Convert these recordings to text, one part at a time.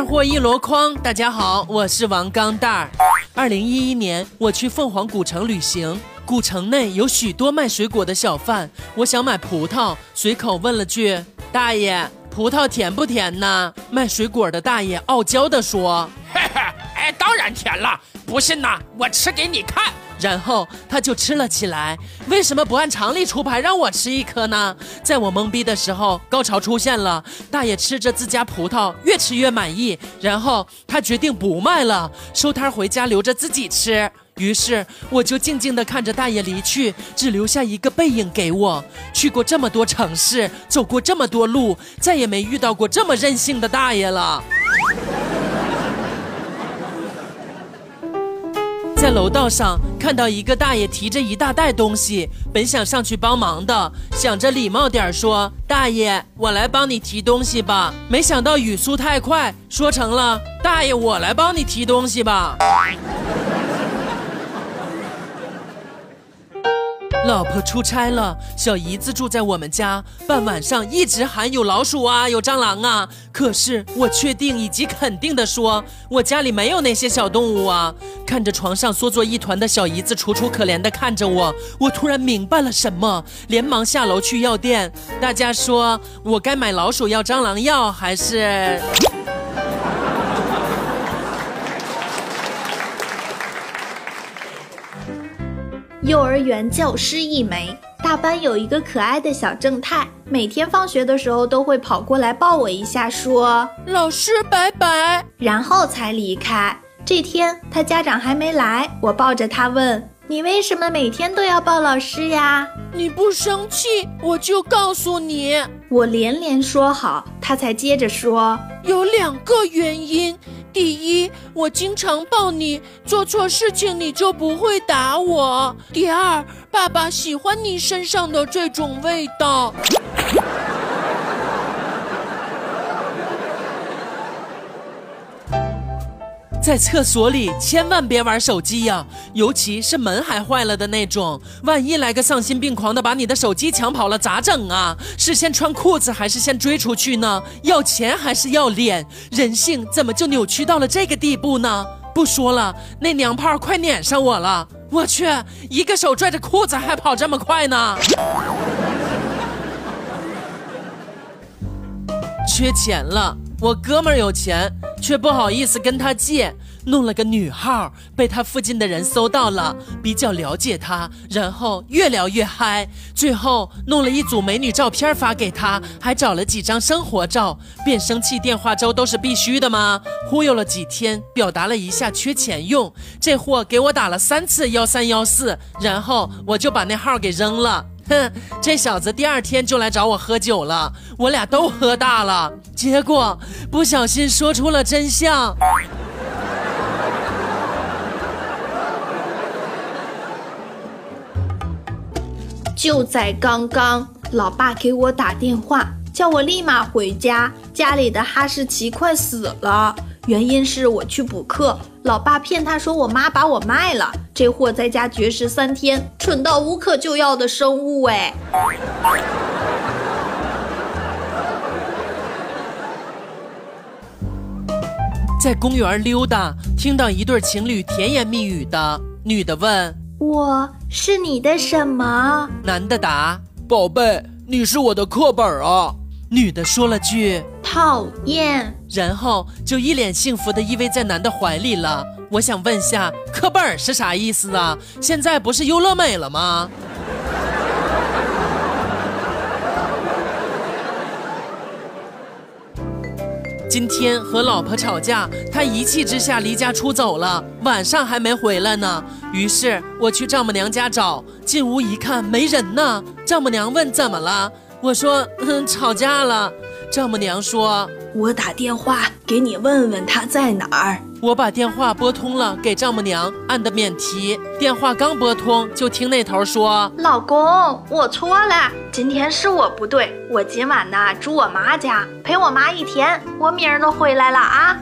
二货一箩筐，大家好，我是王钢蛋儿。二零一一年，我去凤凰古城旅行，古城内有许多卖水果的小贩，我想买葡萄，随口问了句：“大爷，葡萄甜不甜呢？”卖水果的大爷傲娇地说嘿嘿，哎，当然甜了，不信呐，我吃给你看。：“然后他就吃了起来。为什么不按常理出牌让我吃一颗呢？”在我懵逼的时候，高潮出现了。大爷吃着自家葡萄，越吃越满意，然后他决定不卖了，收摊回家留着自己吃。于是我就静静地看着大爷离去，只留下一个背影给我。去过这么多城市，走过这么多路，再也没遇到过这么任性的大爷了。在楼道上看到一个大爷提着一大袋东西，本想上去帮忙的，想着礼貌点说：“大爷，我来帮你提东西吧。”没想到语速太快，说成了：“大爷，我来帮你提东西吧。”老婆出差了，小姨子住在我们家，半晚上一直喊有老鼠啊，有蟑螂啊。可是我确定以及肯定的说，我家里没有那些小动物啊。看着床上缩作一团的小姨子，楚楚可怜的看着我，我突然明白了什么，连忙下楼去药店。大家说我该买老鼠药、蟑螂药还是？幼儿园教师一枚，大班有一个可爱的小正太，每天放学的时候都会跑过来抱我一下，说，老师拜拜。然后才离开。这天他家长还没来，我抱着他问：“你为什么每天都要抱老师呀你不生气，我就告诉你。？”我连连说好，他才接着说有两个原因。第一，我经常抱你，做错事情你就不会打我。第二，爸爸喜欢你身上的这种味道。在厕所里千万别玩手机呀，尤其是门还坏了的那种。万一来个丧心病狂的把你的手机抢跑了，咋整啊？是先穿裤子还是先追出去呢？要钱还是要脸？人性怎么就扭曲到了这个地步呢？不说了，那娘炮快撵上我了！我去，一个手拽着裤子还跑这么快呢！缺钱了，我哥们儿有钱，却不好意思跟他借，弄了个女号，被他附近的人搜到了，比较了解他，然后越聊越嗨，最后弄了一组美女照片发给他，还找了几张生活照，变声器、电话粥都是必须的吗？忽悠了几天，表达了一下缺钱用，这货给我打了三次幺三幺四，然后我就把那号给扔了。哼，这小子第二天就来找我喝酒了，我俩都喝大了，结果不小心说出了真相。就在刚刚，老爸给我打电话，叫我立马回家。家里的哈士奇快死了，原因是我去补课，老爸骗他说我妈把我卖了。这货在家绝食三天，蠢到无可救药的生物哎！在公园溜达，听到一对情侣甜言蜜语的，女的问，我是你的什么？男的答，宝贝，你是我的课本啊。女的说了句，讨厌。然后就一脸幸福的依偎在男的怀里了。我想问下，课本儿是啥意思啊？现在不是优乐美了吗？今天和老婆吵架，他一气之下离家出走了，晚上还没回来呢。于是我去丈母娘家找，进屋一看没人呢。丈母娘问怎么了，我说嗯吵架了。丈母娘说我打电话给你问问他在哪儿。我把电话拨通了，给丈母娘按的免提。电话刚拨通，就听那头说老公，我错了，今天是我不对，我今晚呢住我妈家，陪我妈一天，我明儿就回来了啊。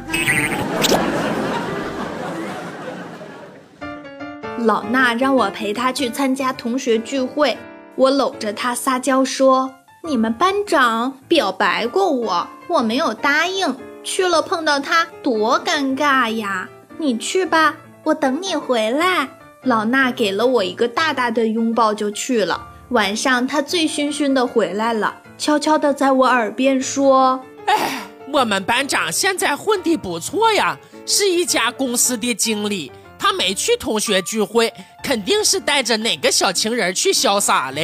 老衲让我陪他去参加同学聚会，我搂着他撒娇说：“你们班长表白过我，我没有答应。去了碰到他多尴尬呀！你去吧，我等你回来。老衲给了我一个大大的拥抱就去了。晚上他醉醺醺的回来了，悄悄的在我耳边说：“哎，我们班长现在混得不错呀，是一家公司的经理。他没去同学聚会，肯定是带着哪个小情人去潇洒了。”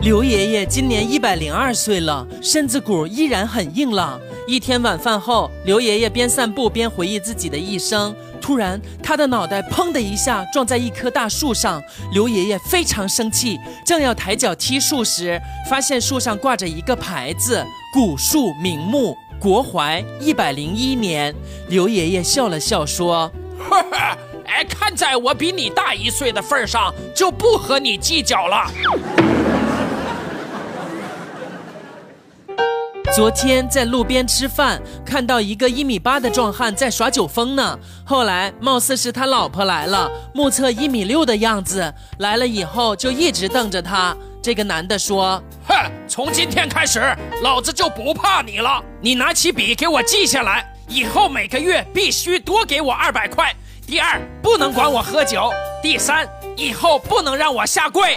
刘爷爷今年一百零二岁了，身子骨依然很硬朗。一天晚饭后，刘爷爷边散步边回忆自己的一生。突然，他的脑袋砰的一下撞在一棵大树上。刘爷爷非常生气，正要抬脚踢树时，发现树上挂着一个牌子：“古树名木，国槐一百零一年。”刘爷爷笑了笑说：“呵呵，哎，看在我比你大一岁的份上，就不和你计较了。”昨天在路边吃饭，看到一个一米八的壮汉在耍酒疯呢。后来貌似是他老婆来了，目测一米六的样子。来了以后就一直瞪着他。这个男的说：“哼，从今天开始，老子就不怕你了。你拿起笔给我记下来，以后每个月必须多给我二百块。第二，不能管我喝酒。第三，以后不能让我下跪。”